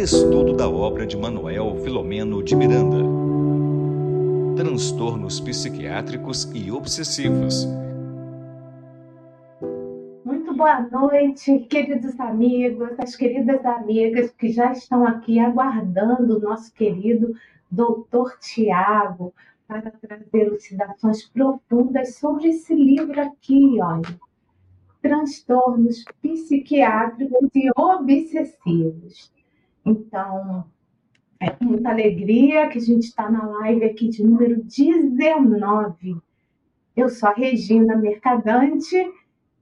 Estudo da obra de Manuel Filomeno de Miranda. Transtornos psiquiátricos e obsessivos. Muito boa noite, queridos amigos, as queridas amigas que já estão aqui aguardando o nosso querido doutor Tiago para trazer elucidações profundas sobre esse livro aqui, olha. Transtornos psiquiátricos e obsessivos. Então, é com muita alegria que a gente está na live aqui de número 19. Eu sou a Regina Mercadante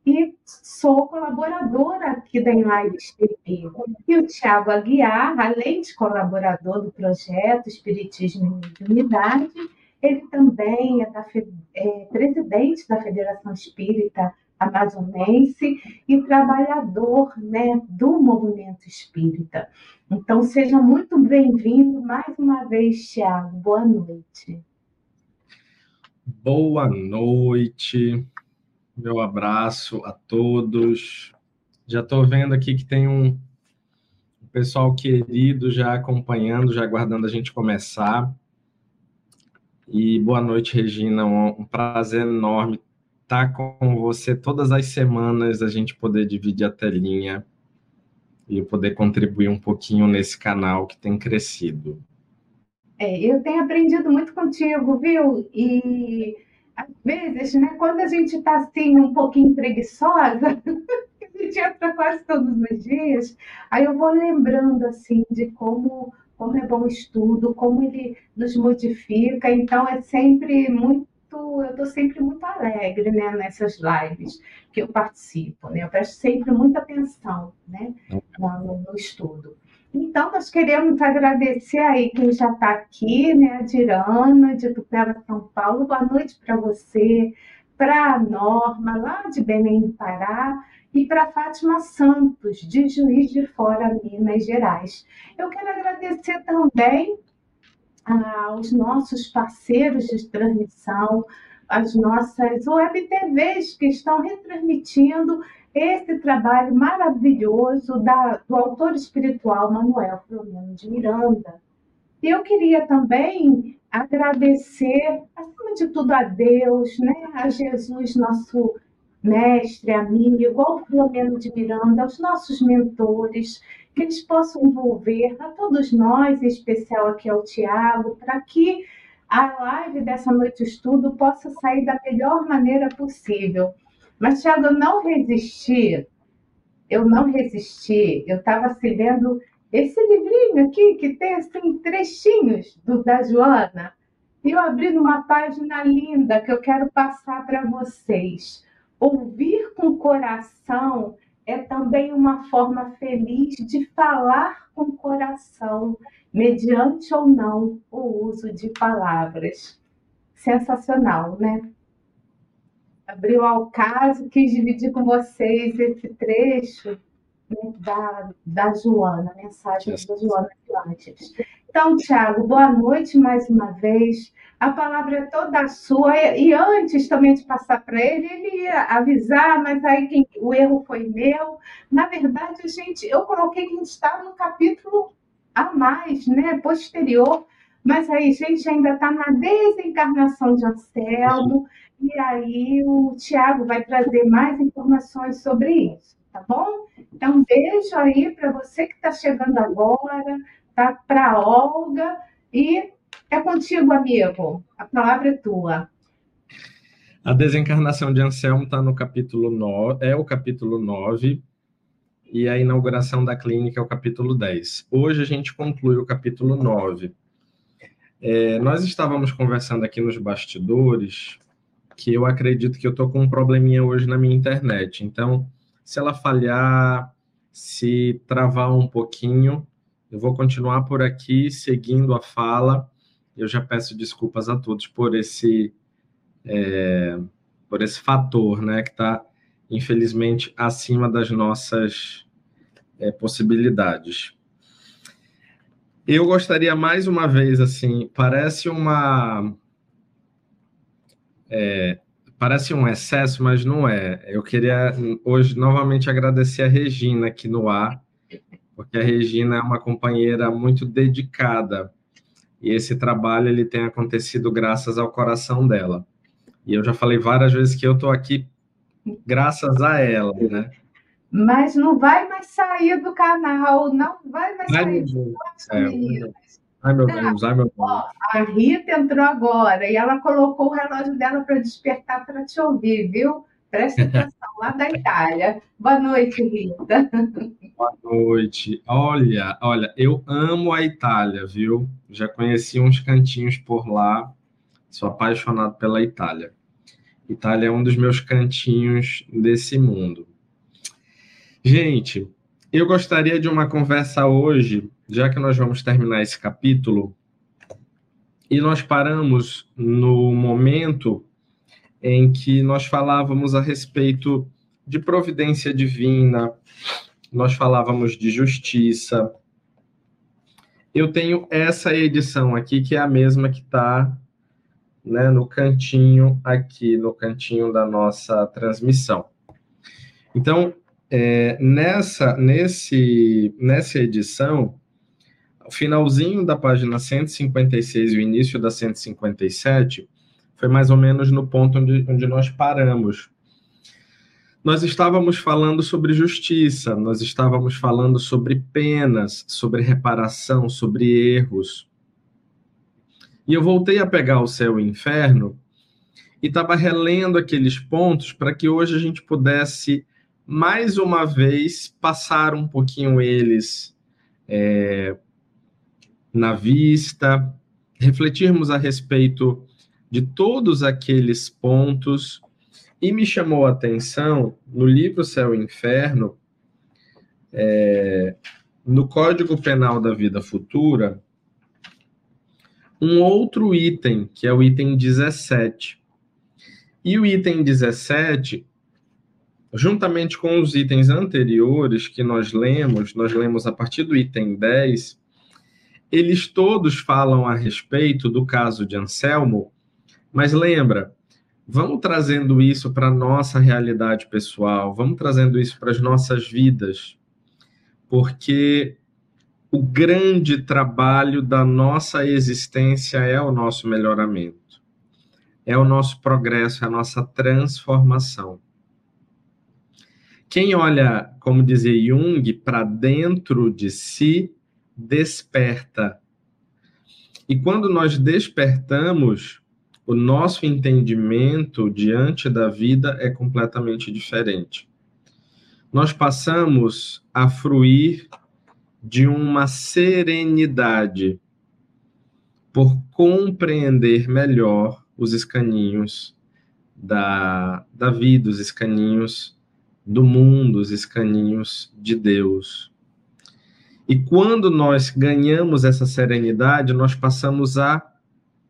e sou colaboradora aqui da Enlive TV. E o Tiago Aguiar, além de colaborador do projeto Espiritismo e Mediunidade, ele também é, da, é presidente da Federação Espírita amazonense e trabalhador né, do movimento espírita. Então, seja muito bem-vindo mais uma vez, Tiago. Boa noite. Boa noite, meu abraço a todos. Já estou vendo aqui que tem um pessoal querido já acompanhando, já aguardando a gente começar. E boa noite, Regina. Um prazer enorme estar com você todas as semanas, a gente poder dividir a telinha e poder contribuir um pouquinho nesse canal que tem crescido. É, eu tenho aprendido muito contigo, viu? E às vezes, né, quando a gente está assim um pouquinho preguiçosa, a gente entra quase todos os dias, aí eu vou lembrando assim de como como é bom o estudo, como ele nos modifica. Então é sempre muito eu estou sempre muito alegre né, nessas lives que eu participo, né? Eu presto sempre muita atenção né, no, no estudo. Então, nós queremos agradecer aí quem já está aqui, né? A Dirana, de Tupela, São Paulo. Boa noite para você, para a Norma, lá de Belém do Pará, e para Fátima Santos, de Juiz de Fora, Minas Gerais. Eu quero agradecer também aos nossos parceiros de transmissão, as nossas web TVs que estão retransmitindo esse trabalho maravilhoso da, do autor espiritual Manuel Filomeno de Miranda. E eu queria também agradecer, acima de tudo, a Deus, né, a Jesus, nosso mestre, amigo, ao Filomeno de Miranda, aos nossos mentores, que eles possam envolver a todos nós, em especial aqui ao Tiago, para que a live dessa noite estudo possa sair da melhor maneira possível. Mas, Tiago, eu não resisti, eu não resisti, eu estava se lendo esse livrinho aqui, que tem assim, trechinhos do, da Joana, e eu abri numa página linda que eu quero passar para vocês. Ouvir com o coração é também uma forma feliz de falar com o coração, mediante ou não o uso de palavras. Sensacional, né? Abriu ao caso, quis dividir com vocês esse trecho né, da, da Joana, mensagem da Joana antes. Então, Tiago, boa noite mais uma vez a palavra é toda sua. E antes também de passar para ele, ele ia avisar, mas aí quem, o erro foi meu. Na verdade, gente, eu coloquei que a gente está no capítulo a mais, né, posterior. Mas aí, gente, ainda está na desencarnação de Anselmo, e aí o Tiago vai trazer mais informações sobre isso, tá bom? Então, beijo aí para você que está chegando agora, tá? Para Olga e é contigo, amigo. A palavra é tua. A desencarnação de Anselmo está no capítulo 9, é o capítulo 9, e a inauguração da clínica é o capítulo 10. Hoje a gente conclui o capítulo 9. É, nós estávamos conversando aqui nos bastidores que eu acredito que eu estou com um probleminha hoje na minha internet. Então, se ela falhar, se travar um pouquinho, eu vou continuar por aqui seguindo a fala eu já peço desculpas a todos por esse é, por esse fator, né, que está infelizmente acima das nossas é, possibilidades. Eu gostaria mais uma vez, assim, parece uma é, parece um excesso, mas não é. Eu queria hoje novamente agradecer a Regina aqui no ar, porque a Regina é uma companheira muito dedicada e esse trabalho ele tem acontecido graças ao coração dela. E eu já falei várias vezes que eu estou aqui graças a ela, né? Mas não vai mais sair do canal, não vai mais Ai, sair. É, meninas. Ai, meu Deus, ai, meu Deus. A Rita entrou agora e ela colocou o relógio dela para despertar para te ouvir, viu? Presta atenção, lá da Itália. Boa noite, Rita. Boa noite. Olha, olha, eu amo a Itália, viu? Já conheci uns cantinhos por lá. Sou apaixonado pela Itália. Itália é um dos meus cantinhos desse mundo. Gente, eu gostaria de uma conversa hoje, já que nós vamos terminar esse capítulo, e nós paramos no momento em que nós falávamos a respeito de providência divina, nós falávamos de justiça. Eu tenho essa edição aqui, que é a mesma que está né, no cantinho aqui, no cantinho da nossa transmissão. Então, é, nessa, nesse, nessa edição, o finalzinho da página 156 e o início da 157 foi mais ou menos no ponto onde, onde nós paramos. Nós estávamos falando sobre justiça, nós estávamos falando sobre penas, sobre reparação, sobre erros. E eu voltei a pegar o céu e o inferno e estava relendo aqueles pontos para que hoje a gente pudesse, mais uma vez, passar um pouquinho eles é, na vista, refletirmos a respeito de todos aqueles pontos. E me chamou a atenção no livro Céu e Inferno, é, no Código Penal da Vida Futura, um outro item, que é o item 17. E o item 17, juntamente com os itens anteriores que nós lemos, nós lemos a partir do item 10, eles todos falam a respeito do caso de Anselmo, mas lembra, vamos trazendo isso para a nossa realidade pessoal, vamos trazendo isso para as nossas vidas, porque o grande trabalho da nossa existência é o nosso melhoramento, é o nosso progresso, é a nossa transformação. Quem olha, como dizia Jung, para dentro de si, desperta. E quando nós despertamos, o nosso entendimento diante da vida é completamente diferente. Nós passamos a fruir de uma serenidade por compreender melhor os escaninhos da, da vida, os escaninhos do mundo, os escaninhos de Deus. E quando nós ganhamos essa serenidade, nós passamos a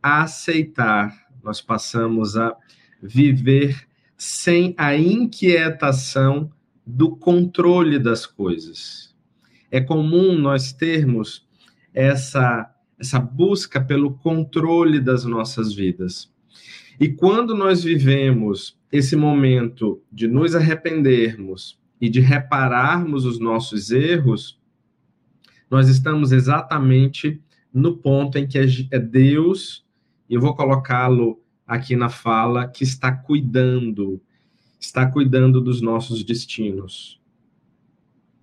aceitar, nós passamos a viver sem a inquietação do controle das coisas. É comum nós termos essa essa busca pelo controle das nossas vidas. E quando nós vivemos esse momento de nos arrependermos e de repararmos os nossos erros, nós estamos exatamente no ponto em que é Deus, e eu vou colocá-lo aqui na fala, que está cuidando, está cuidando dos nossos destinos.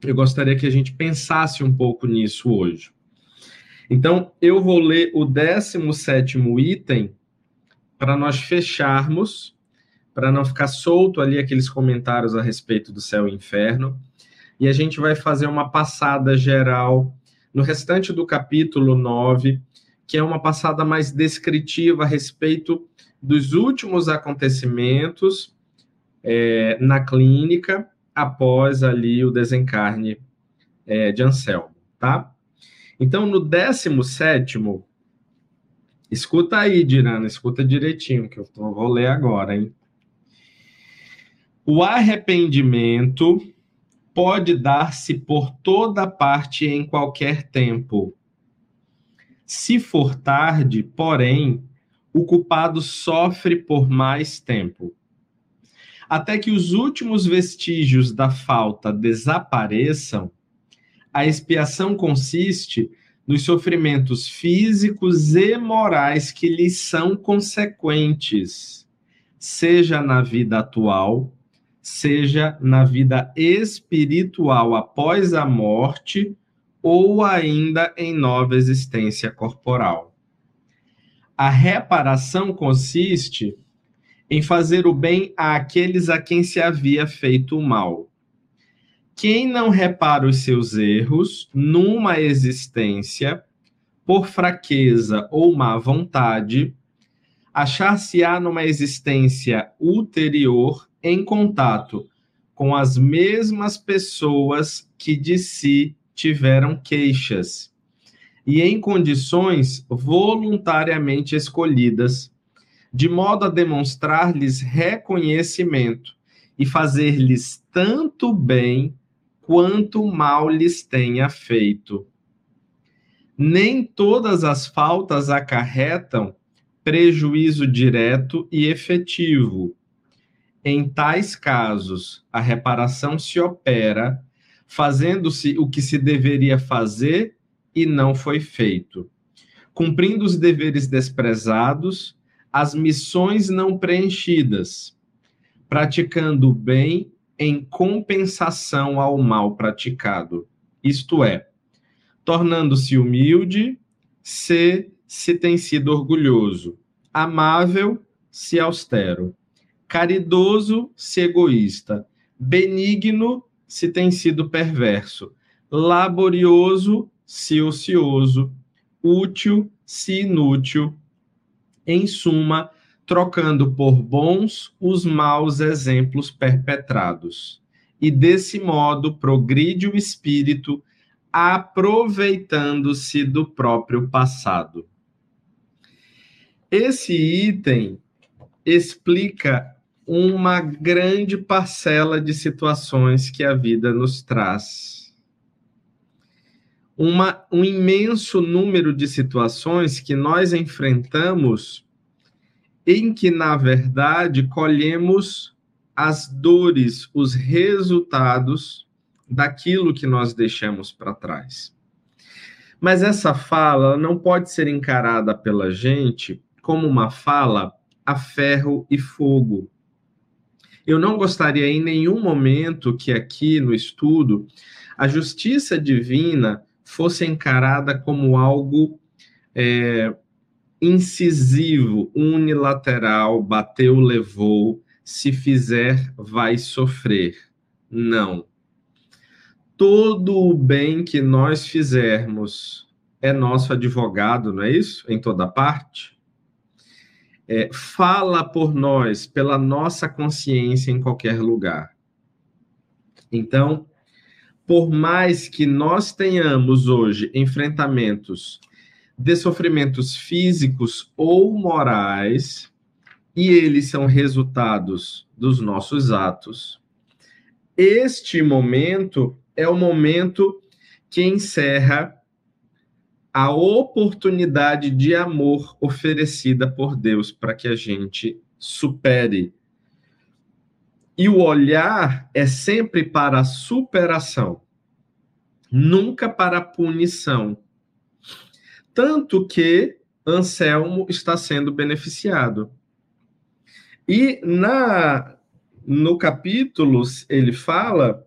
Eu gostaria que a gente pensasse um pouco nisso hoje. Então, eu vou ler o 17 item para nós fecharmos, para não ficar solto ali aqueles comentários a respeito do céu e inferno. E a gente vai fazer uma passada geral no restante do capítulo 9, que é uma passada mais descritiva a respeito dos últimos acontecimentos é, na clínica após ali o desencarne é, de Anselmo, tá? Então, no 17, escuta aí, Dirana, escuta direitinho, que eu tô, vou ler agora, hein? O arrependimento pode dar-se por toda parte em qualquer tempo. Se for tarde, porém, o culpado sofre por mais tempo. Até que os últimos vestígios da falta desapareçam, a expiação consiste nos sofrimentos físicos e morais que lhes são consequentes, seja na vida atual, seja na vida espiritual após a morte ou ainda em nova existência corporal. A reparação consiste em fazer o bem àqueles a quem se havia feito o mal. Quem não repara os seus erros numa existência, por fraqueza ou má vontade, achar-se-á numa existência ulterior em contato com as mesmas pessoas que de si tiveram queixas e em condições voluntariamente escolhidas, de modo a demonstrar-lhes reconhecimento e fazer-lhes tanto bem quanto mal lhes tenha feito. Nem todas as faltas acarretam prejuízo direto e efetivo. Em tais casos, a reparação se opera fazendo-se o que se deveria fazer e não foi feito, cumprindo os deveres desprezados, as missões não preenchidas, praticando o bem em compensação ao mal praticado, isto é, tornando-se humilde, se se tem sido orgulhoso, amável, se austero, caridoso, se egoísta, benigno, se tem sido perverso, laborioso, se ocioso, útil, se inútil, em suma, trocando por bons os maus exemplos perpetrados. E desse modo progride o espírito, aproveitando-se do próprio passado. Esse item explica uma grande parcela de situações que a vida nos traz. Uma, um imenso número de situações que nós enfrentamos em que, na verdade, colhemos as dores, os resultados daquilo que nós deixamos para trás. Mas essa fala não pode ser encarada pela gente como uma fala a ferro e fogo eu não gostaria em nenhum momento que aqui no estudo a justiça divina fosse encarada como algo é, incisivo, unilateral, bateu, levou, se fizer, vai sofrer. Não. Todo o bem que nós fizermos é nosso advogado, não é isso? Em toda parte é, fala por nós, pela nossa consciência em qualquer lugar. Então, por mais que nós tenhamos hoje enfrentamentos de sofrimentos físicos ou morais, e eles são resultados dos nossos atos, este momento é o momento que encerra a oportunidade de amor oferecida por Deus para que a gente supere. E o olhar é sempre para a superação, nunca para a punição. Tanto que Anselmo está sendo beneficiado. E na no capítulo ele fala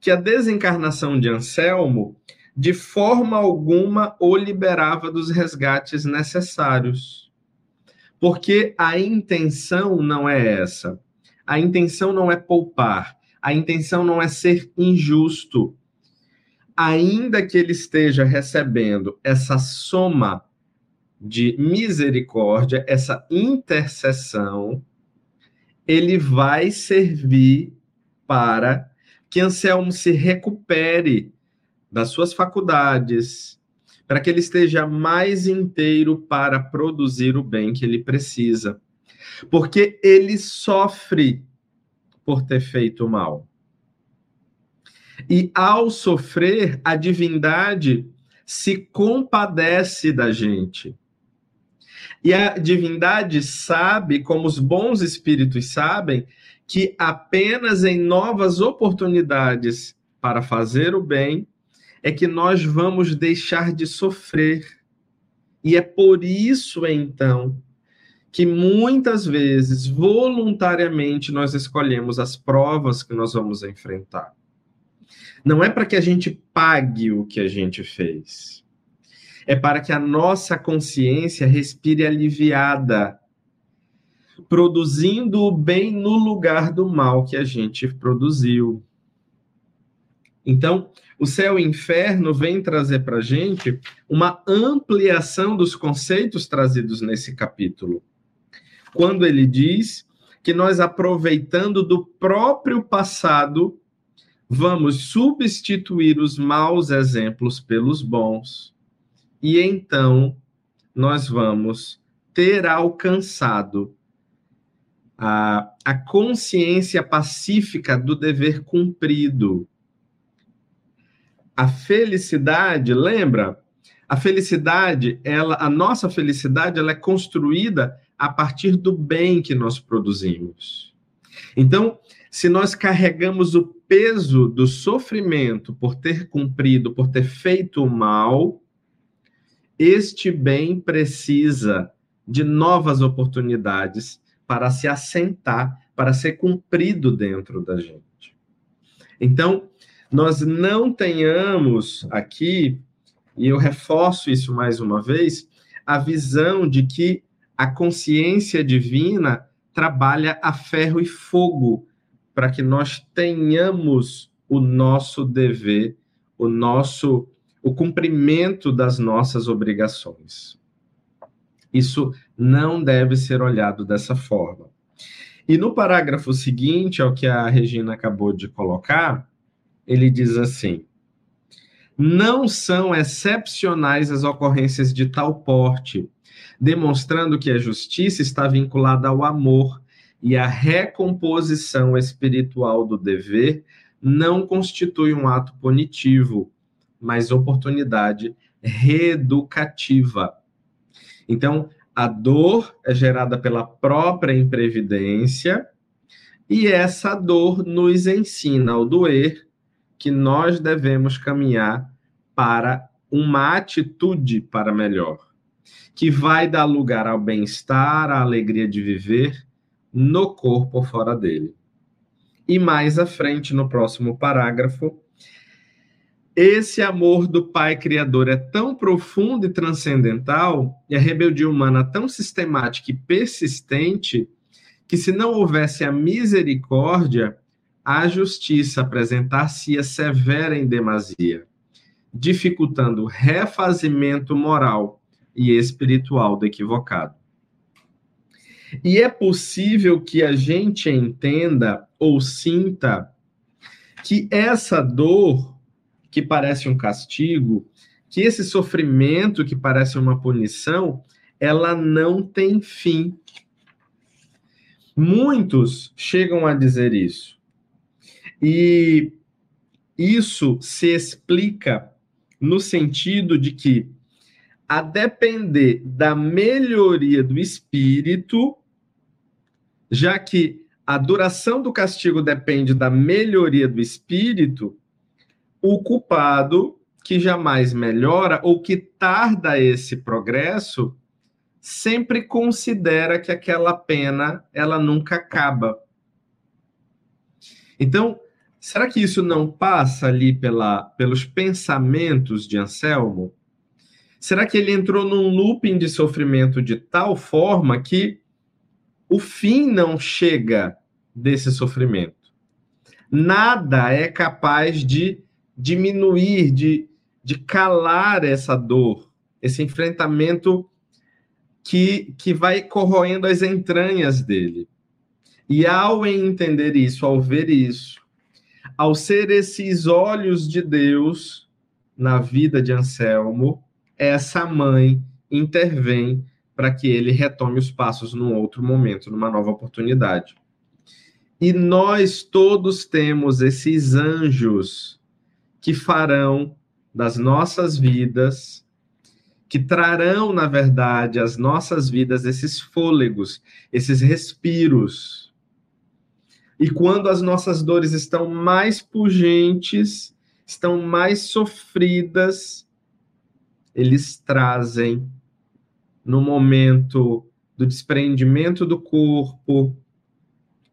que a desencarnação de Anselmo de forma alguma o liberava dos resgates necessários. Porque a intenção não é essa. A intenção não é poupar. A intenção não é ser injusto. Ainda que ele esteja recebendo essa soma de misericórdia, essa intercessão, ele vai servir para que Anselmo se recupere das suas faculdades, para que ele esteja mais inteiro para produzir o bem que ele precisa. Porque ele sofre por ter feito mal. E ao sofrer, a divindade se compadece da gente. E a divindade sabe, como os bons espíritos sabem, que apenas em novas oportunidades para fazer o bem é que nós vamos deixar de sofrer. E é por isso, então, que muitas vezes, voluntariamente, nós escolhemos as provas que nós vamos enfrentar. Não é para que a gente pague o que a gente fez. É para que a nossa consciência respire aliviada, produzindo o bem no lugar do mal que a gente produziu. Então, o céu e o inferno vem trazer para a gente uma ampliação dos conceitos trazidos nesse capítulo. Quando ele diz que nós, aproveitando do próprio passado, vamos substituir os maus exemplos pelos bons, e então nós vamos ter alcançado a, a consciência pacífica do dever cumprido. A felicidade, lembra? A felicidade, ela, a nossa felicidade, ela é construída a partir do bem que nós produzimos. Então, se nós carregamos o peso do sofrimento por ter cumprido, por ter feito o mal, este bem precisa de novas oportunidades para se assentar, para ser cumprido dentro da gente. Então, nós não tenhamos aqui, e eu reforço isso mais uma vez, a visão de que a consciência divina trabalha a ferro e fogo para que nós tenhamos o nosso dever, o nosso o cumprimento das nossas obrigações. Isso não deve ser olhado dessa forma. E no parágrafo seguinte, ao que a Regina acabou de colocar, ele diz assim: Não são excepcionais as ocorrências de tal porte, demonstrando que a justiça está vinculada ao amor e a recomposição espiritual do dever não constitui um ato punitivo, mas oportunidade reeducativa. Então, a dor é gerada pela própria imprevidência e essa dor nos ensina ao doer que nós devemos caminhar para uma atitude para melhor, que vai dar lugar ao bem-estar, à alegria de viver no corpo ou fora dele. E mais à frente, no próximo parágrafo, esse amor do Pai Criador é tão profundo e transcendental, e a rebeldia humana tão sistemática e persistente, que se não houvesse a misericórdia, a justiça apresentar-se-ia severa em demasia, dificultando o refazimento moral e espiritual do equivocado. E é possível que a gente entenda ou sinta que essa dor, que parece um castigo, que esse sofrimento, que parece uma punição, ela não tem fim. Muitos chegam a dizer isso. E isso se explica no sentido de que, a depender da melhoria do espírito, já que a duração do castigo depende da melhoria do espírito, o culpado que jamais melhora ou que tarda esse progresso sempre considera que aquela pena ela nunca acaba. Então, será que isso não passa ali pela, pelos pensamentos de Anselmo? Será que ele entrou num looping de sofrimento de tal forma que o fim não chega desse sofrimento. Nada é capaz de diminuir, de, de calar essa dor, esse enfrentamento que, que vai corroendo as entranhas dele. E ao entender isso, ao ver isso, ao ser esses olhos de Deus na vida de Anselmo, essa mãe intervém para que ele retome os passos num outro momento, numa nova oportunidade. E nós todos temos esses anjos que farão das nossas vidas, que trarão, na verdade, às nossas vidas esses fôlegos, esses respiros. E quando as nossas dores estão mais pungentes, estão mais sofridas, eles trazem no momento do desprendimento do corpo,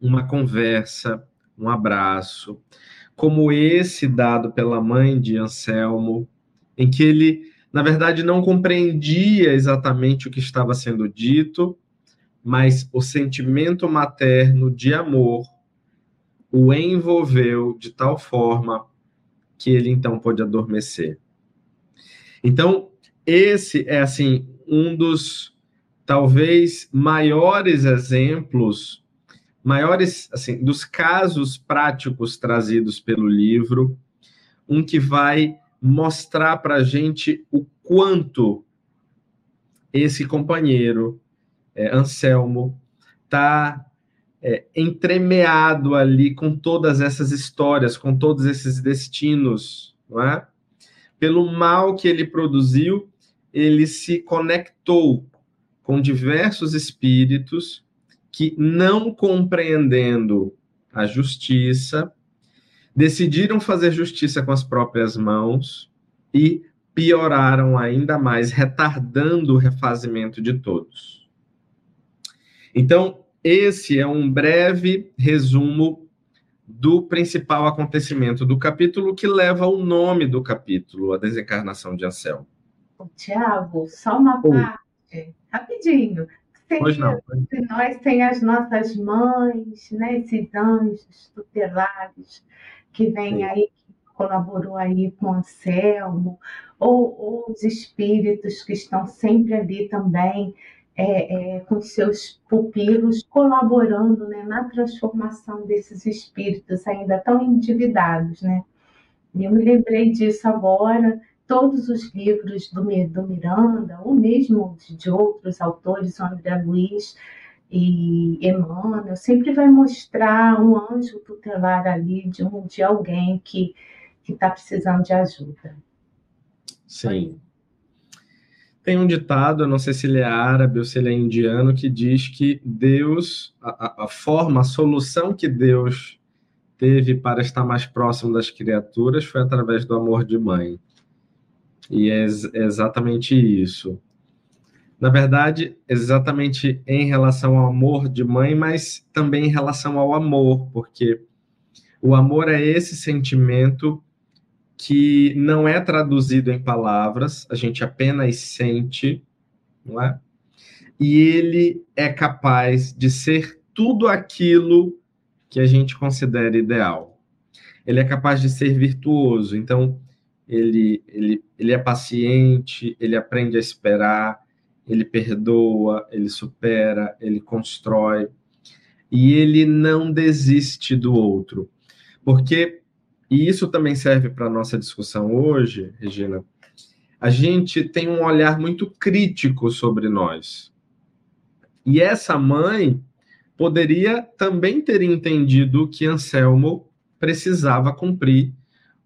uma conversa, um abraço, como esse dado pela mãe de Anselmo, em que ele, na verdade, não compreendia exatamente o que estava sendo dito, mas o sentimento materno de amor o envolveu de tal forma que ele então pôde adormecer. Então, esse é assim um dos talvez maiores exemplos, maiores assim dos casos práticos trazidos pelo livro, um que vai mostrar para a gente o quanto esse companheiro é, Anselmo está é, entremeado ali com todas essas histórias, com todos esses destinos, não é? Pelo mal que ele produziu, ele se conectou com diversos espíritos que, não compreendendo a justiça, decidiram fazer justiça com as próprias mãos e pioraram ainda mais, retardando o refazimento de todos. Então, esse é um breve resumo do principal acontecimento do capítulo que leva o nome do capítulo, a desencarnação de Anselmo. Tiago, só uma Oi. parte, rapidinho. Sem, pois não. Nós tem as nossas mães, né, esses anjos tutelares que vêm aí, que colaborou aí com Anselmo, ou, ou os espíritos que estão sempre ali também é, é, com seus pupilos, colaborando né, na transformação desses espíritos ainda tão endividados. Né? E eu me lembrei disso agora. Todos os livros do, do Miranda, ou mesmo de outros autores, o André Luiz e Emmanuel, sempre vai mostrar um anjo tutelar ali de, um, de alguém que está precisando de ajuda. Sim. Tem um ditado, eu não sei se ele é árabe ou se ele é indiano, que diz que Deus, a, a forma, a solução que Deus teve para estar mais próximo das criaturas foi através do amor de mãe. E é, é exatamente isso. Na verdade, exatamente em relação ao amor de mãe, mas também em relação ao amor, porque o amor é esse sentimento que não é traduzido em palavras, a gente apenas sente, não é? E ele é capaz de ser tudo aquilo que a gente considera ideal. Ele é capaz de ser virtuoso, então ele, ele, ele é paciente, ele aprende a esperar, ele perdoa, ele supera, ele constrói, e ele não desiste do outro. Porque e isso também serve para a nossa discussão hoje, Regina. A gente tem um olhar muito crítico sobre nós. E essa mãe poderia também ter entendido que Anselmo precisava cumprir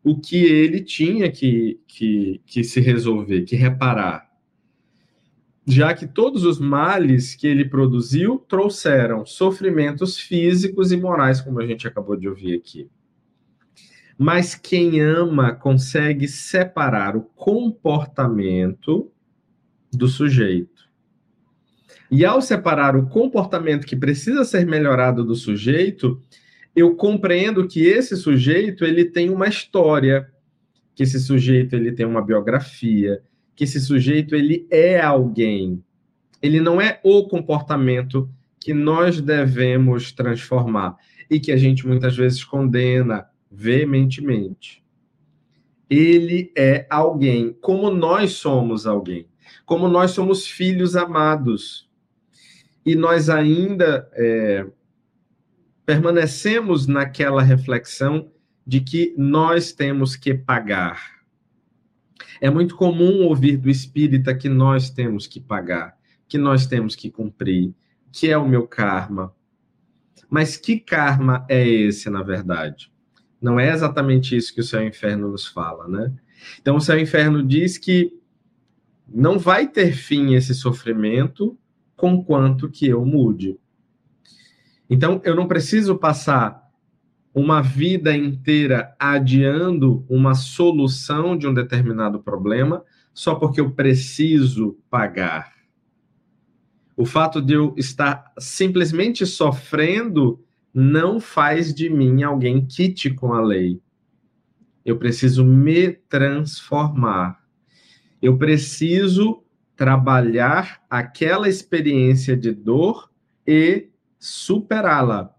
o que ele tinha que, que, que se resolver, que reparar. Já que todos os males que ele produziu trouxeram sofrimentos físicos e morais, como a gente acabou de ouvir aqui. Mas quem ama consegue separar o comportamento do sujeito. E ao separar o comportamento que precisa ser melhorado do sujeito, eu compreendo que esse sujeito ele tem uma história, que esse sujeito ele tem uma biografia, que esse sujeito ele é alguém. Ele não é o comportamento que nós devemos transformar e que a gente muitas vezes condena, veementemente. Ele é alguém, como nós somos alguém, como nós somos filhos amados. E nós ainda é, permanecemos naquela reflexão de que nós temos que pagar. É muito comum ouvir do espírita que nós temos que pagar, que nós temos que cumprir, que é o meu karma. Mas que karma é esse, na verdade? Não é exatamente isso que o céu e o inferno nos fala, né? Então, o céu e o inferno diz que não vai ter fim esse sofrimento com quanto que eu mude. Então, eu não preciso passar uma vida inteira adiando uma solução de um determinado problema só porque eu preciso pagar. O fato de eu estar simplesmente sofrendo não faz de mim alguém quite com a lei. Eu preciso me transformar. Eu preciso trabalhar aquela experiência de dor e superá-la.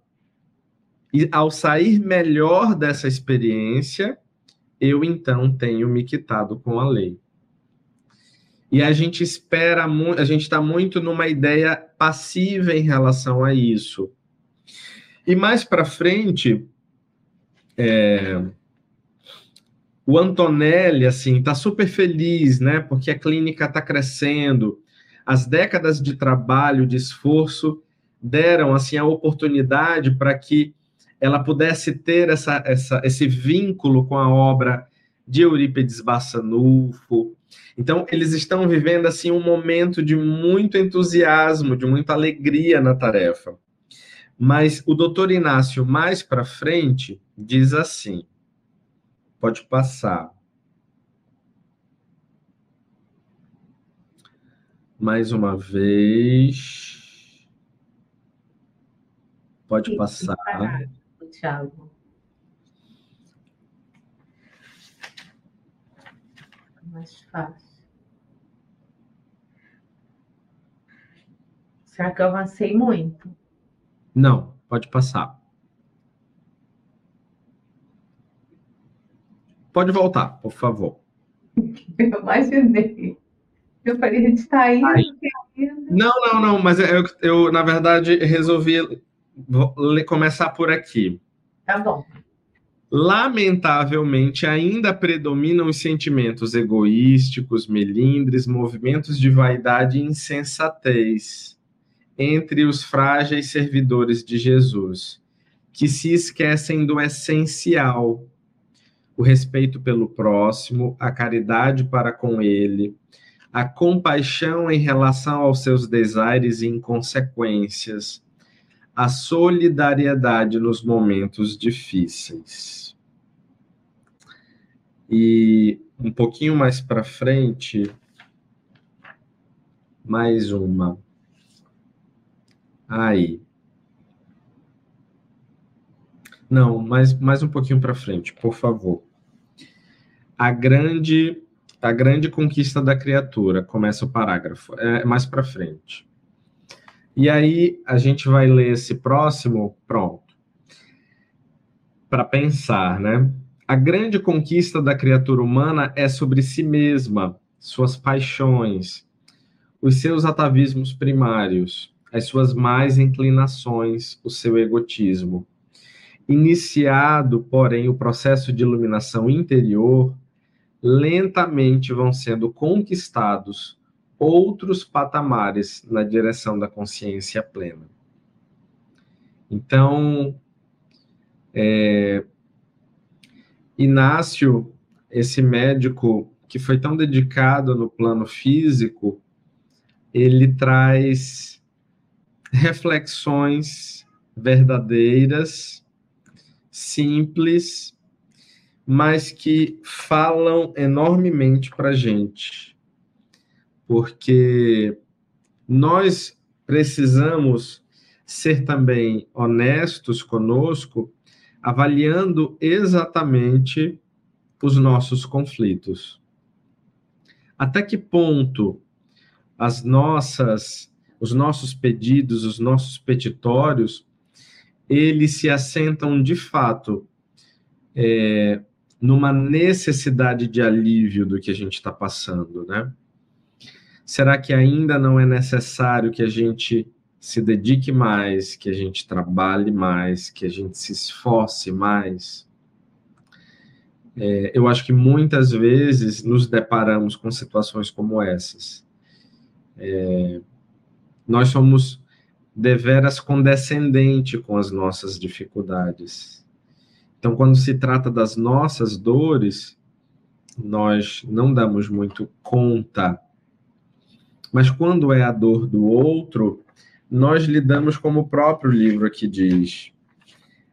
E ao sair melhor dessa experiência, eu então tenho me quitado com a lei. E a gente espera muito, a gente está muito numa ideia passiva em relação a isso. E mais para frente, é, o Antonelli, assim, está super feliz, né? Porque a clínica está crescendo. As décadas de trabalho, de esforço, deram, assim, a oportunidade para que ela pudesse ter essa, essa, esse vínculo com a obra de Eurípides Bassanufo. Então, eles estão vivendo assim um momento de muito entusiasmo, de muita alegria na tarefa. Mas o doutor Inácio, mais para frente, diz assim: pode passar. Mais uma vez. Pode passar. Tiago. Mais fácil. Será que eu avancei muito? Não, pode passar. Pode voltar, por favor. Eu imaginei. Eu falei, a gente está indo. Não, não, não, mas eu, eu, na verdade, resolvi começar por aqui. Tá bom. Lamentavelmente, ainda predominam os sentimentos egoísticos, melindres, movimentos de vaidade e insensatez entre os frágeis servidores de Jesus, que se esquecem do essencial, o respeito pelo próximo, a caridade para com ele, a compaixão em relação aos seus desaires e inconsequências, a solidariedade nos momentos difíceis. E um pouquinho mais para frente, mais uma. Aí. Não, mais, mais um pouquinho para frente, por favor. A grande a grande conquista da criatura, começa o parágrafo, é mais para frente. E aí a gente vai ler esse próximo, pronto. Para pensar, né? A grande conquista da criatura humana é sobre si mesma, suas paixões, os seus atavismos primários, as suas mais inclinações, o seu egotismo. Iniciado, porém, o processo de iluminação interior, lentamente vão sendo conquistados outros patamares na direção da consciência plena. Então, é, Inácio, esse médico que foi tão dedicado no plano físico, ele traz reflexões verdadeiras, simples, mas que falam enormemente para a gente porque nós precisamos ser também honestos conosco, avaliando exatamente os nossos conflitos. Até que ponto as nossas os nossos pedidos, os nossos petitórios, eles se assentam de fato é, numa necessidade de alívio do que a gente está passando, né? Será que ainda não é necessário que a gente se dedique mais, que a gente trabalhe mais, que a gente se esforce mais? É, eu acho que muitas vezes nos deparamos com situações como essas. É, nós somos deveras condescendente com as nossas dificuldades. Então, quando se trata das nossas dores, nós não damos muito conta mas quando é a dor do outro, nós lidamos como o próprio livro aqui diz.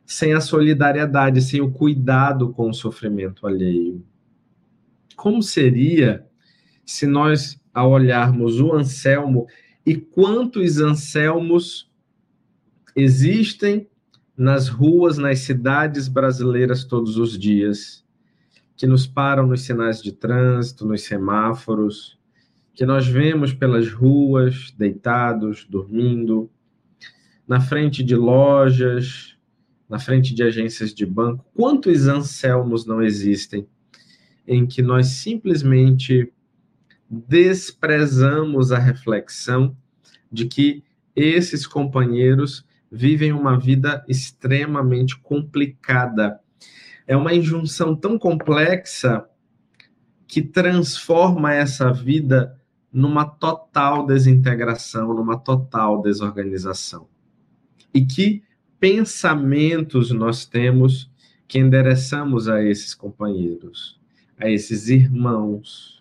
sem a solidariedade, sem o cuidado com o sofrimento alheio. Como seria se nós, ao olharmos o Anselmo e quantos Anselmos existem nas ruas, nas cidades brasileiras todos os dias, que nos param nos sinais de trânsito, nos semáforos, que nós vemos pelas ruas, deitados, dormindo, na frente de lojas, na frente de agências de banco. Quantos Anselmos não existem em que nós simplesmente desprezamos a reflexão de que esses companheiros vivem uma vida extremamente complicada. É uma injunção tão complexa que transforma essa vida numa total desintegração, numa total desorganização. E que pensamentos nós temos que endereçamos a esses companheiros, a esses irmãos.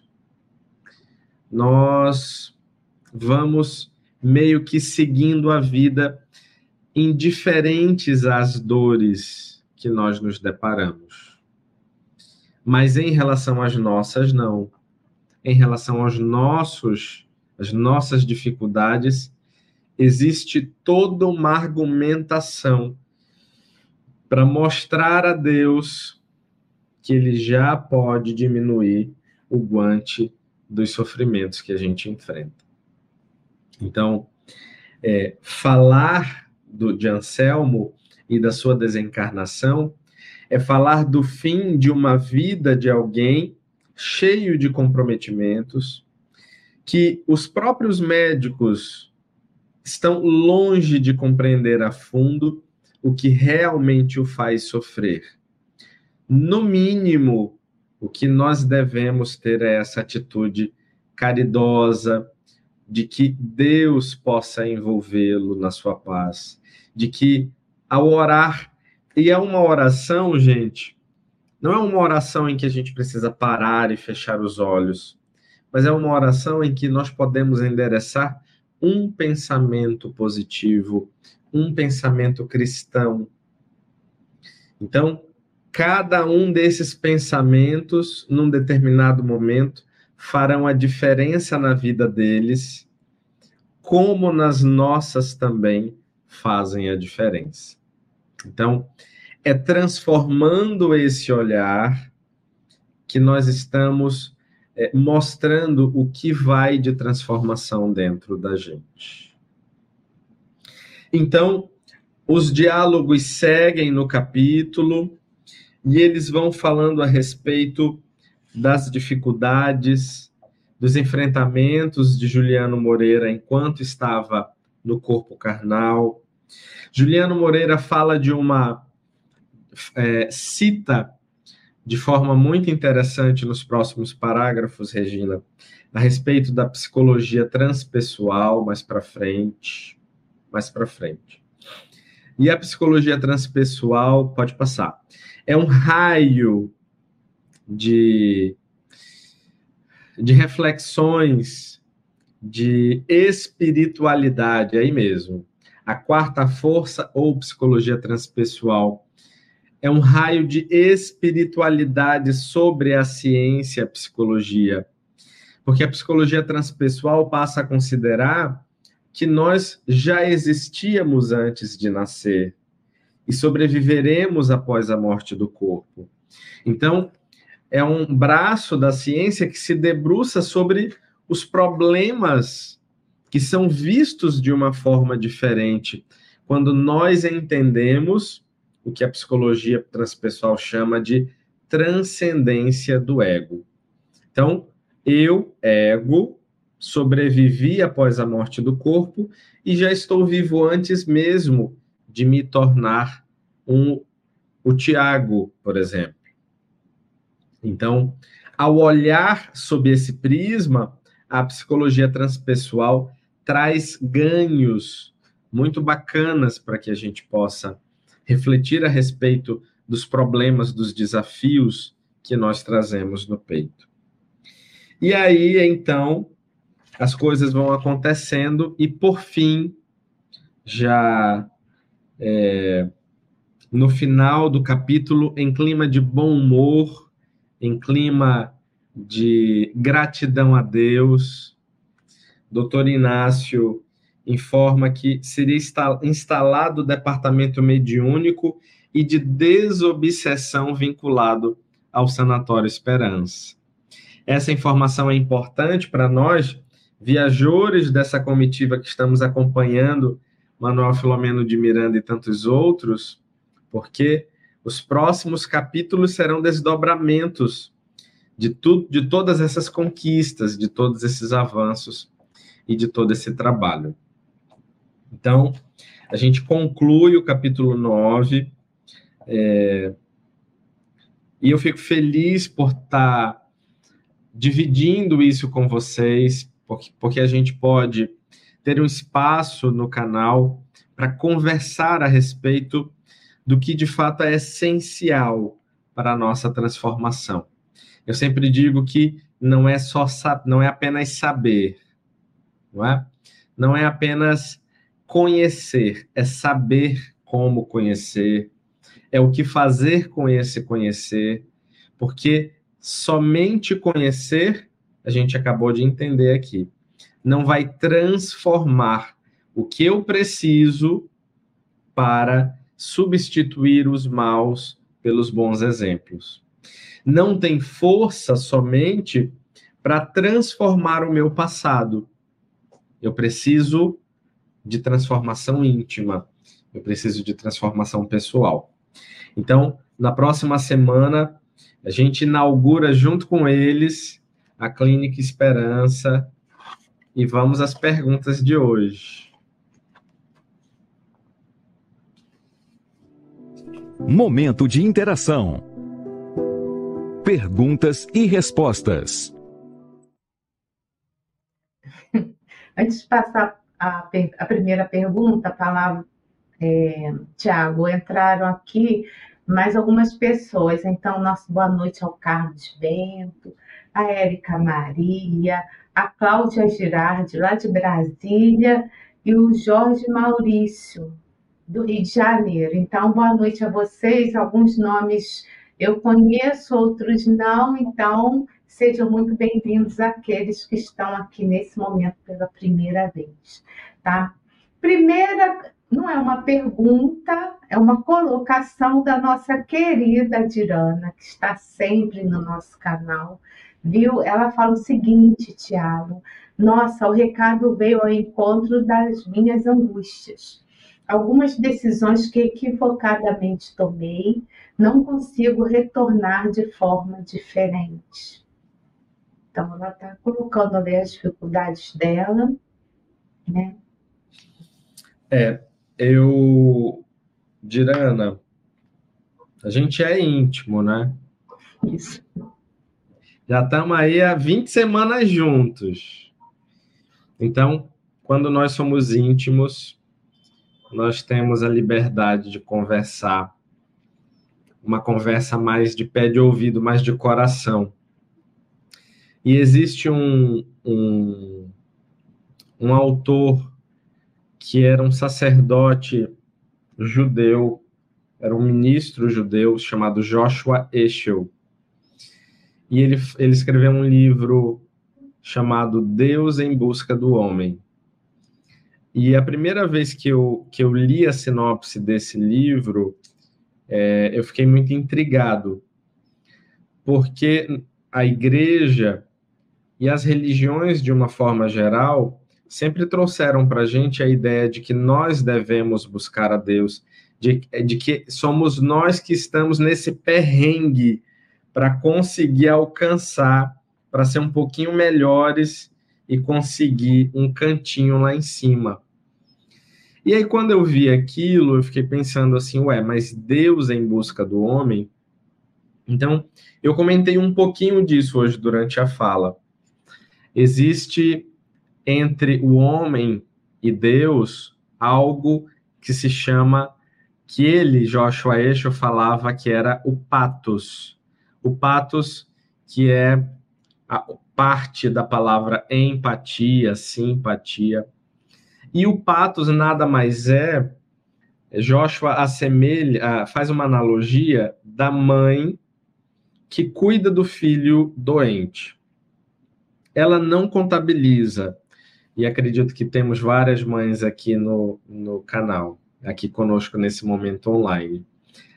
Nós vamos meio que seguindo a vida indiferentes às dores que nós nos deparamos. Mas em relação às nossas, não. Em relação aos nossos, as nossas dificuldades, existe toda uma argumentação para mostrar a Deus que ele já pode diminuir o guante dos sofrimentos que a gente enfrenta. Então, é, falar do, de Anselmo e da sua desencarnação é falar do fim de uma vida de alguém cheio de comprometimentos, que os próprios médicos estão longe de compreender a fundo o que realmente o faz sofrer. No mínimo, o que nós devemos ter é essa atitude caridosa, de que Deus possa envolvê-lo na sua paz, de que ao orar, e é uma oração, gente, não é uma oração em que a gente precisa parar e fechar os olhos, mas é uma oração em que nós podemos endereçar um pensamento positivo, um pensamento cristão. Então, cada um desses pensamentos, num determinado momento, farão a diferença na vida deles, como nas nossas também fazem a diferença. Então, é transformando esse olhar que nós estamos é, mostrando o que vai de transformação dentro da gente. Então, os diálogos seguem no capítulo e eles vão falando a respeito das dificuldades, dos enfrentamentos de Juliano Moreira enquanto estava no corpo carnal. Juliano Moreira fala de uma é, cita de forma muito interessante nos próximos parágrafos, Regina, a respeito da psicologia transpessoal, mais para frente, mais para frente. E a psicologia transpessoal, pode passar, é um raio de, de reflexões de espiritualidade, aí mesmo. A quarta força ou psicologia transpessoal é um raio de espiritualidade sobre a ciência a psicologia. Porque a psicologia transpessoal passa a considerar que nós já existíamos antes de nascer e sobreviveremos após a morte do corpo. Então, é um braço da ciência que se debruça sobre os problemas que são vistos de uma forma diferente quando nós entendemos o que a psicologia transpessoal chama de transcendência do ego. Então, eu, ego, sobrevivi após a morte do corpo e já estou vivo antes mesmo de me tornar um o Tiago, por exemplo. Então, ao olhar sob esse prisma, a psicologia transpessoal traz ganhos muito bacanas para que a gente possa refletir a respeito dos problemas, dos desafios que nós trazemos no peito. E aí, então, as coisas vão acontecendo e, por fim, já é, no final do capítulo em clima de bom humor, em clima de gratidão a Deus. Doutor Inácio informa que seria instalado o departamento mediúnico e de desobsessão vinculado ao Sanatório Esperança. Essa informação é importante para nós, viajores dessa comitiva que estamos acompanhando, Manuel Filomeno de Miranda e tantos outros, porque os próximos capítulos serão desdobramentos de, tu, de todas essas conquistas, de todos esses avanços e de todo esse trabalho. Então, a gente conclui o capítulo 9, é, e eu fico feliz por estar tá dividindo isso com vocês, porque, porque a gente pode ter um espaço no canal para conversar a respeito do que de fato é essencial para a nossa transformação. Eu sempre digo que não é só não é apenas saber, não é? Não é apenas conhecer, é saber como conhecer, é o que fazer com esse conhecer, porque somente conhecer, a gente acabou de entender aqui, não vai transformar o que eu preciso para substituir os maus pelos bons exemplos. Não tem força somente para transformar o meu passado. Eu preciso de transformação íntima. Eu preciso de transformação pessoal. Então, na próxima semana, a gente inaugura junto com eles a Clínica Esperança e vamos às perguntas de hoje. Momento de interação. Perguntas e respostas. Antes de passar a, a primeira pergunta, a palavra, é, Tiago, entraram aqui mais algumas pessoas. Então, nosso boa noite ao Carlos Bento, a Érica Maria, a Cláudia Girardi, lá de Brasília, e o Jorge Maurício, do Rio de Janeiro. Então, boa noite a vocês. Alguns nomes eu conheço, outros não, então sejam muito bem-vindos aqueles que estão aqui nesse momento pela primeira vez, tá? Primeira, não é uma pergunta, é uma colocação da nossa querida Dirana, que está sempre no nosso canal viu? Ela fala o seguinte, Tiago: Nossa, o recado veio ao encontro das minhas angústias. Algumas decisões que equivocadamente tomei, não consigo retornar de forma diferente. Então, ela está colocando ali as dificuldades dela, né? É, eu, Dirana, a gente é íntimo, né? Isso. Já estamos aí há 20 semanas juntos. Então, quando nós somos íntimos, nós temos a liberdade de conversar, uma conversa mais de pé de ouvido, mais de coração. E existe um, um, um autor que era um sacerdote judeu, era um ministro judeu chamado Joshua Heschel e ele, ele escreveu um livro chamado Deus em Busca do Homem. E a primeira vez que eu, que eu li a sinopse desse livro, é, eu fiquei muito intrigado, porque a igreja e as religiões, de uma forma geral, sempre trouxeram para a gente a ideia de que nós devemos buscar a Deus, de, de que somos nós que estamos nesse perrengue para conseguir alcançar, para ser um pouquinho melhores e conseguir um cantinho lá em cima. E aí, quando eu vi aquilo, eu fiquei pensando assim, ué, mas Deus é em busca do homem? Então, eu comentei um pouquinho disso hoje durante a fala. Existe entre o homem e Deus algo que se chama, que ele, Joshua Eixo, falava que era o patos o patos, que é a parte da palavra empatia, simpatia. E o patos nada mais é, Joshua assemelha, faz uma analogia da mãe que cuida do filho doente. Ela não contabiliza, e acredito que temos várias mães aqui no, no canal, aqui conosco nesse momento online.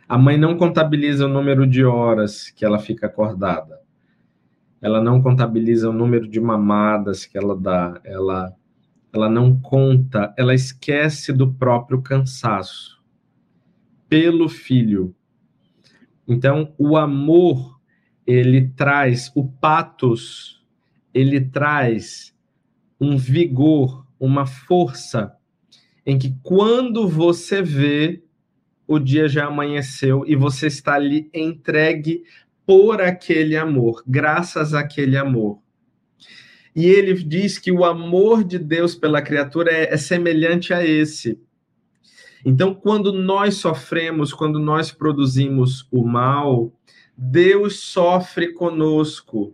A mãe não contabiliza o número de horas que ela fica acordada. Ela não contabiliza o número de mamadas que ela dá. Ela ela não conta, ela esquece do próprio cansaço pelo filho. Então, o amor, ele traz o patos, ele traz um vigor, uma força em que quando você vê o dia já amanheceu e você está ali entregue por aquele amor, graças àquele amor. E ele diz que o amor de Deus pela criatura é, é semelhante a esse. Então, quando nós sofremos, quando nós produzimos o mal, Deus sofre conosco.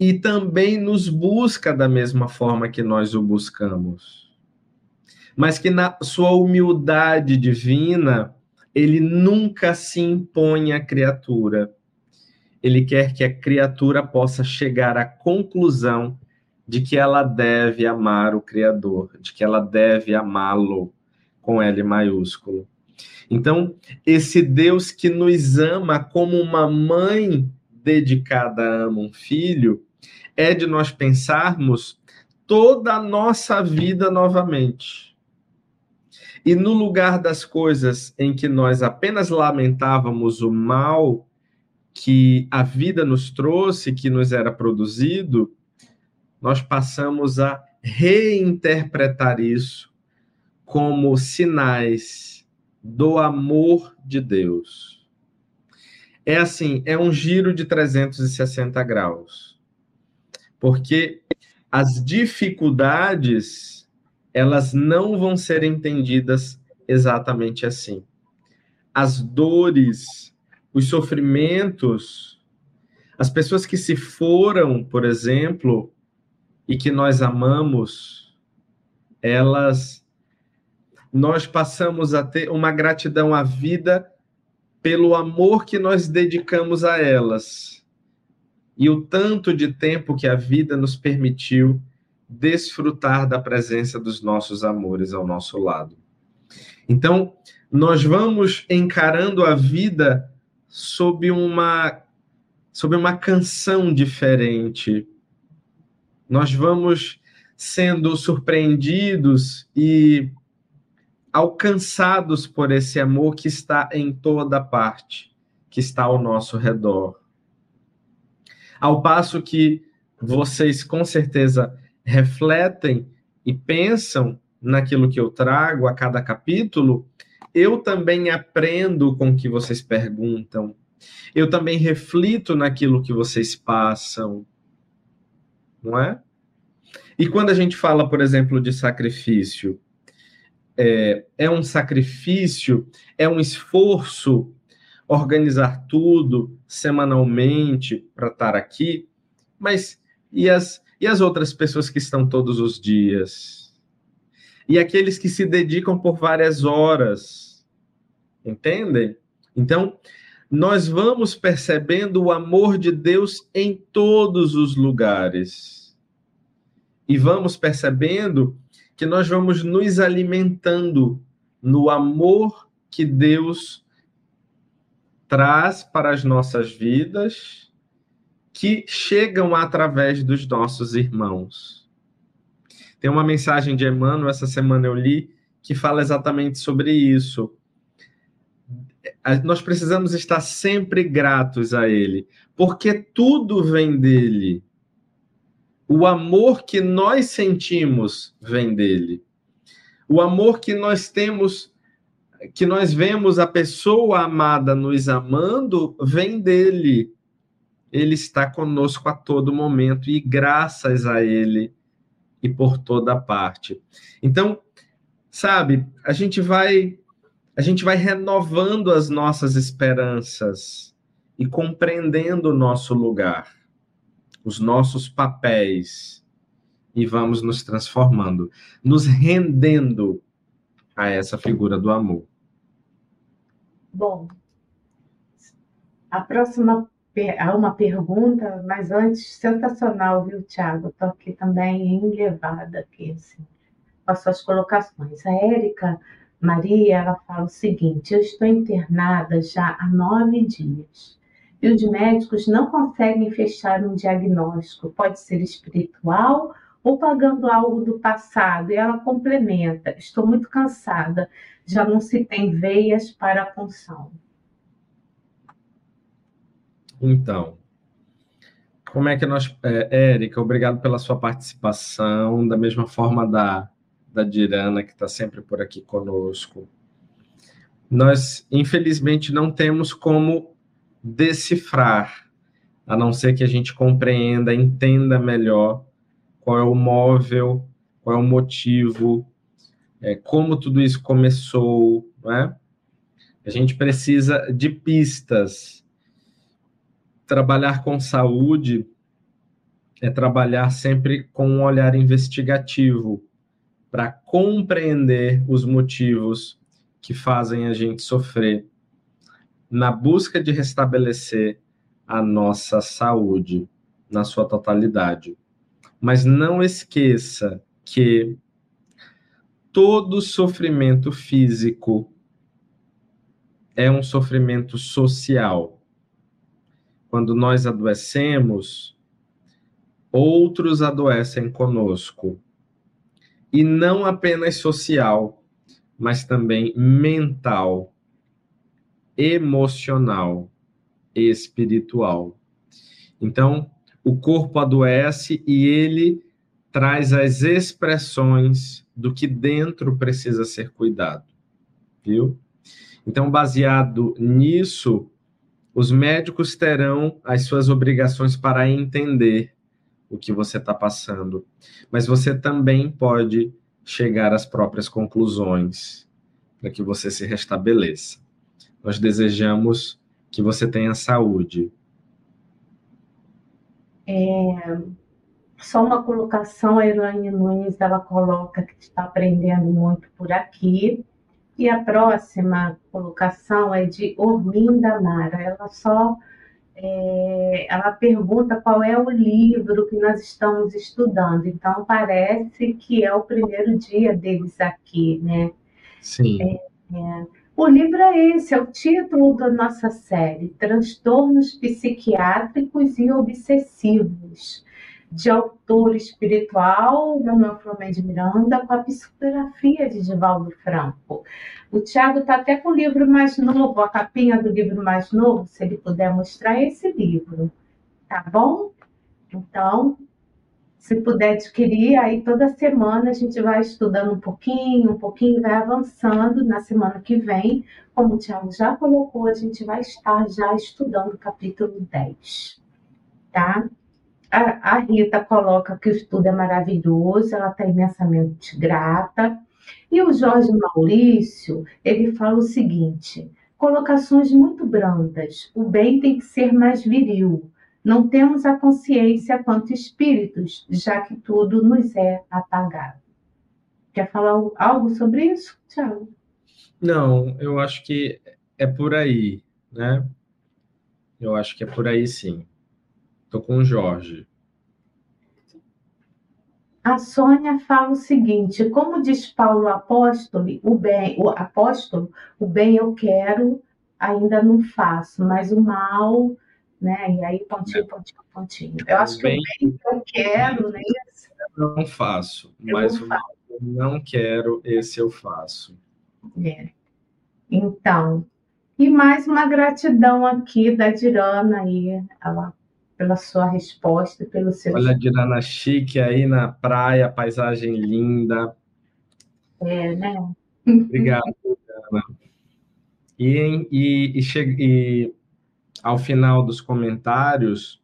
E também nos busca da mesma forma que nós o buscamos. Mas que na sua humildade divina, ele nunca se impõe à criatura ele quer que a criatura possa chegar à conclusão de que ela deve amar o Criador, de que ela deve amá-lo com L maiúsculo. Então, esse Deus que nos ama como uma mãe dedicada ama um filho, é de nós pensarmos toda a nossa vida novamente. E no lugar das coisas em que nós apenas lamentávamos o mal que a vida nos trouxe, que nos era produzido, nós passamos a reinterpretar isso como sinais do amor de Deus. É assim, é um giro de 360 graus. Porque as dificuldades, elas não vão ser entendidas exatamente assim. As dores, os sofrimentos, as pessoas que se foram, por exemplo, e que nós amamos, elas nós passamos a ter uma gratidão à vida pelo amor que nós dedicamos a elas e o tanto de tempo que a vida nos permitiu desfrutar da presença dos nossos amores ao nosso lado. Então, nós vamos encarando a vida sob uma sob uma canção diferente. Nós vamos sendo surpreendidos e alcançados por esse amor que está em toda parte, que está ao nosso redor. Ao passo que vocês com certeza refletem e pensam naquilo que eu trago a cada capítulo, eu também aprendo com o que vocês perguntam. Eu também reflito naquilo que vocês passam. Não é? E quando a gente fala, por exemplo, de sacrifício, é, é um sacrifício, é um esforço organizar tudo semanalmente para estar aqui, mas e as, e as outras pessoas que estão todos os dias? E aqueles que se dedicam por várias horas. Entendem? Então, nós vamos percebendo o amor de Deus em todos os lugares. E vamos percebendo que nós vamos nos alimentando no amor que Deus traz para as nossas vidas, que chegam através dos nossos irmãos. Tem uma mensagem de Emmanuel, essa semana eu li, que fala exatamente sobre isso. Nós precisamos estar sempre gratos a Ele, porque tudo vem dele. O amor que nós sentimos vem dele. O amor que nós temos, que nós vemos a pessoa amada nos amando, vem dele. Ele está conosco a todo momento e graças a ele e por toda parte. Então, sabe, a gente vai a gente vai renovando as nossas esperanças e compreendendo o nosso lugar, os nossos papéis e vamos nos transformando, nos rendendo a essa figura do amor. Bom, a próxima há uma pergunta, mas antes, sensacional, viu, Tiago? Estou aqui também enlevada aqui, assim, com as suas colocações. A Érica Maria, ela fala o seguinte, eu estou internada já há nove dias e os médicos não conseguem fechar um diagnóstico, pode ser espiritual ou pagando algo do passado. E ela complementa: estou muito cansada, já não se tem veias para a punção. Então, como é que nós. É, Érica, obrigado pela sua participação, da mesma forma da, da Dirana, que está sempre por aqui conosco. Nós, infelizmente, não temos como decifrar, a não ser que a gente compreenda, entenda melhor qual é o móvel, qual é o motivo, é, como tudo isso começou, né? A gente precisa de pistas. Trabalhar com saúde é trabalhar sempre com um olhar investigativo para compreender os motivos que fazem a gente sofrer na busca de restabelecer a nossa saúde na sua totalidade. Mas não esqueça que todo sofrimento físico é um sofrimento social. Quando nós adoecemos, outros adoecem conosco. E não apenas social, mas também mental emocional espiritual. Então, o corpo adoece e ele traz as expressões do que dentro precisa ser cuidado, viu? Então, baseado nisso, os médicos terão as suas obrigações para entender o que você está passando, mas você também pode chegar às próprias conclusões para que você se restabeleça. Nós desejamos que você tenha saúde. É, só uma colocação, a Elaine Nunes, ela coloca que está aprendendo muito por aqui. E a próxima colocação é de Orminda Mara. Ela só é, ela pergunta qual é o livro que nós estamos estudando. Então parece que é o primeiro dia deles aqui, né? Sim. É, é, o livro é esse, é o título da nossa série, Transtornos Psiquiátricos e Obsessivos, de autor espiritual Manuel Flamengo de Miranda, com a psicografia de Divaldo Franco. O Tiago está até com o livro mais novo, a capinha do livro mais novo, se ele puder mostrar esse livro, tá bom? Então, se puder adquirir, aí toda semana a gente vai estudando um pouquinho, um pouquinho, vai avançando. Na semana que vem, como o Tiago já colocou, a gente vai estar já estudando o capítulo 10, tá? A, a Rita coloca que o estudo é maravilhoso, ela está imensamente grata. E o Jorge Maurício, ele fala o seguinte: colocações muito brandas. O bem tem que ser mais viril não temos a consciência quanto espíritos, já que tudo nos é apagado. Quer falar algo sobre isso, Tiago? Não, eu acho que é por aí, né? Eu acho que é por aí sim. Estou com o Jorge. A Sônia fala o seguinte: como diz Paulo apóstolo, o bem, o apóstolo, o bem eu quero, ainda não faço, mas o mal né? E aí, pontinho, pontinho, pontinho. Eu acho que o bem eu quero, né? Não faço, eu mas não, faço. eu não quero, esse eu faço. É. Então, e mais uma gratidão aqui da Dirana aí, ela, pela sua resposta, pelo seu. Olha a Dirana chique aí na praia, paisagem linda. É, né? Obrigado, Dirana. E, e, e, e ao final dos comentários,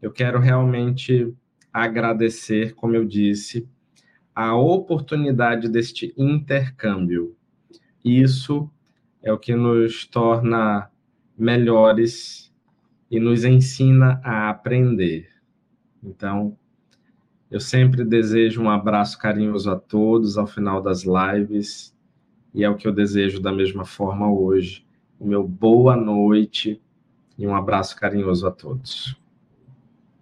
eu quero realmente agradecer, como eu disse, a oportunidade deste intercâmbio. Isso é o que nos torna melhores e nos ensina a aprender. Então, eu sempre desejo um abraço carinhoso a todos ao final das lives e é o que eu desejo da mesma forma hoje. O meu boa noite e um abraço carinhoso a todos.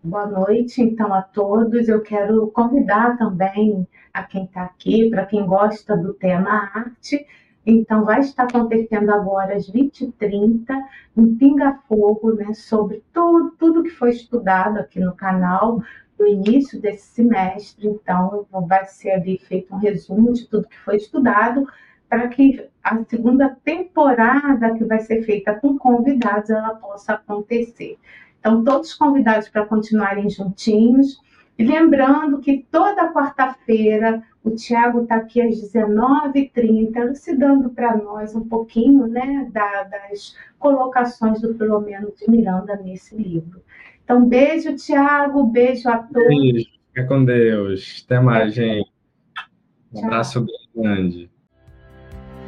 Boa noite, então, a todos. Eu quero convidar também a quem está aqui, para quem gosta do tema arte. Então, vai estar acontecendo agora às 20h30, um pinga-fogo, né, sobre tudo, tudo que foi estudado aqui no canal no início desse semestre. Então, vai ser ali feito um resumo de tudo que foi estudado para que a segunda temporada que vai ser feita com convidados ela possa acontecer. Então, todos convidados para continuarem juntinhos. E lembrando que toda quarta-feira o Tiago está aqui às 19h30, elucidando para nós um pouquinho né, da, das colocações do Filomeno de Miranda nesse livro. Então, beijo, Tiago, beijo a todos. Beijo, fica com Deus. Até mais, gente. Um abraço grande.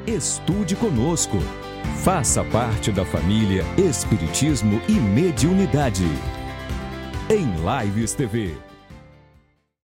Estude conosco. Faça parte da família Espiritismo e Mediunidade. Em Lives TV.